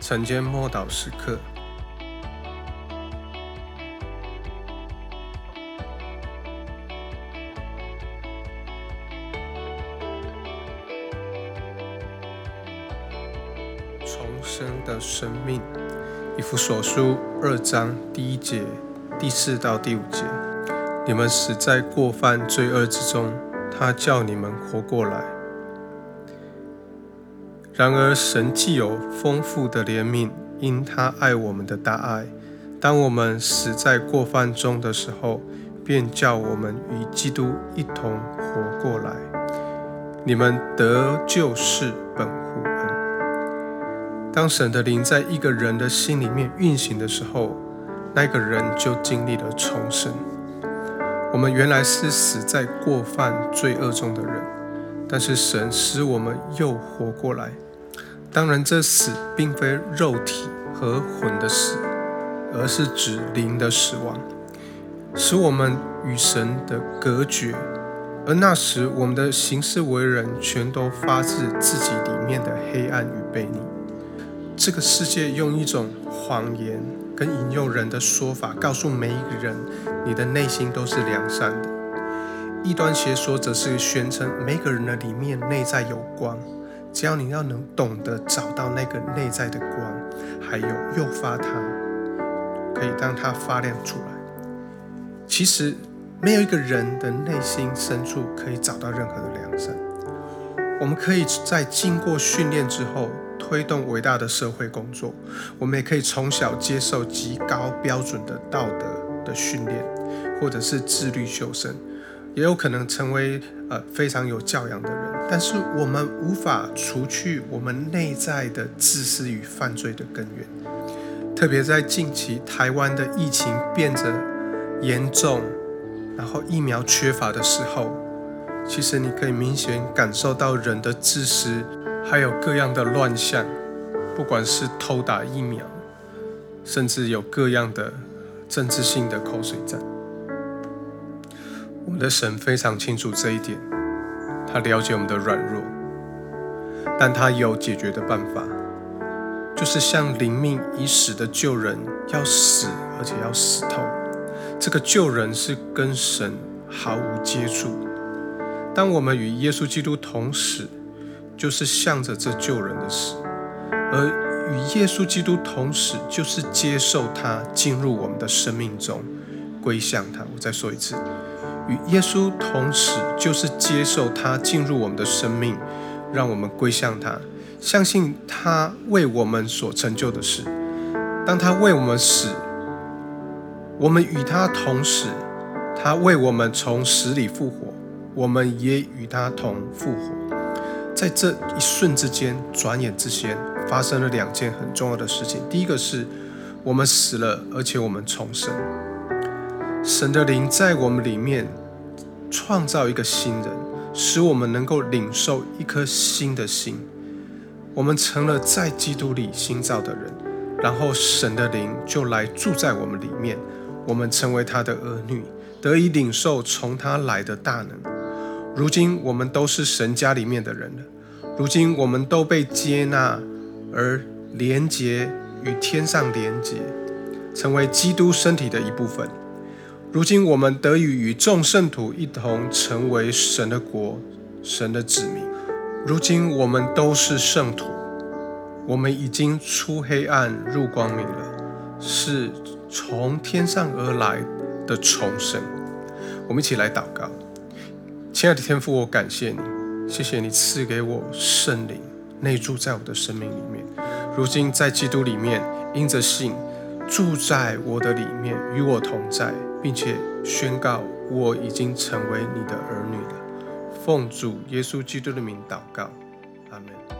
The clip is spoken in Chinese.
晨间默祷时刻，重生的生命。以弗所书二章第一节、第四到第五节：你们死在过犯罪恶之中，他叫你们活过来。然而，神既有丰富的怜悯，因他爱我们的大爱，当我们死在过犯中的时候，便叫我们与基督一同活过来。你们得救是本乎恩。当神的灵在一个人的心里面运行的时候，那个人就经历了重生。我们原来是死在过犯罪恶中的人，但是神使我们又活过来。当然，这死并非肉体和魂的死，而是指灵的死亡，使我们与神的隔绝。而那时，我们的行事为人全都发自自己里面的黑暗与悖逆。这个世界用一种谎言跟引诱人的说法，告诉每一个人，你的内心都是良善的。异端邪说则是宣称，每个人的里面内在有光。只要你要能懂得找到那个内在的光，还有诱发它，可以让它发亮出来。其实没有一个人的内心深处可以找到任何的良善。我们可以在经过训练之后，推动伟大的社会工作。我们也可以从小接受极高标准的道德的训练，或者是自律修身。也有可能成为呃非常有教养的人，但是我们无法除去我们内在的自私与犯罪的根源。特别在近期台湾的疫情变得严重，然后疫苗缺乏的时候，其实你可以明显感受到人的自私，还有各样的乱象，不管是偷打疫苗，甚至有各样的政治性的口水战。我们的神非常清楚这一点，他了解我们的软弱，但他有解决的办法，就是像灵命已死的旧人要死，而且要死透。这个旧人是跟神毫无接触。当我们与耶稣基督同死，就是向着这旧人的死；而与耶稣基督同死，就是接受他进入我们的生命中，归向他。我再说一次。与耶稣同死，就是接受他进入我们的生命，让我们归向他，相信他为我们所成就的事。当他为我们死，我们与他同死；他为我们从死里复活，我们也与他同复活。在这一瞬之间，转眼之间，发生了两件很重要的事情。第一个是，我们死了，而且我们重生。神的灵在我们里面创造一个新人，使我们能够领受一颗新的心。我们成了在基督里新造的人，然后神的灵就来住在我们里面，我们成为他的儿女，得以领受从他来的大能。如今我们都是神家里面的人了，如今我们都被接纳而连结与天上连结，成为基督身体的一部分。如今我们得以与众圣徒一同成为神的国、神的子民。如今我们都是圣徒，我们已经出黑暗入光明了，是从天上而来的重生。我们一起来祷告，亲爱的天父，我感谢你，谢谢你赐给我圣灵内住在我的生命里面。如今在基督里面，因着信住在我的里面，与我同在。并且宣告我已经成为你的儿女了。奉主耶稣基督的名祷告阿门。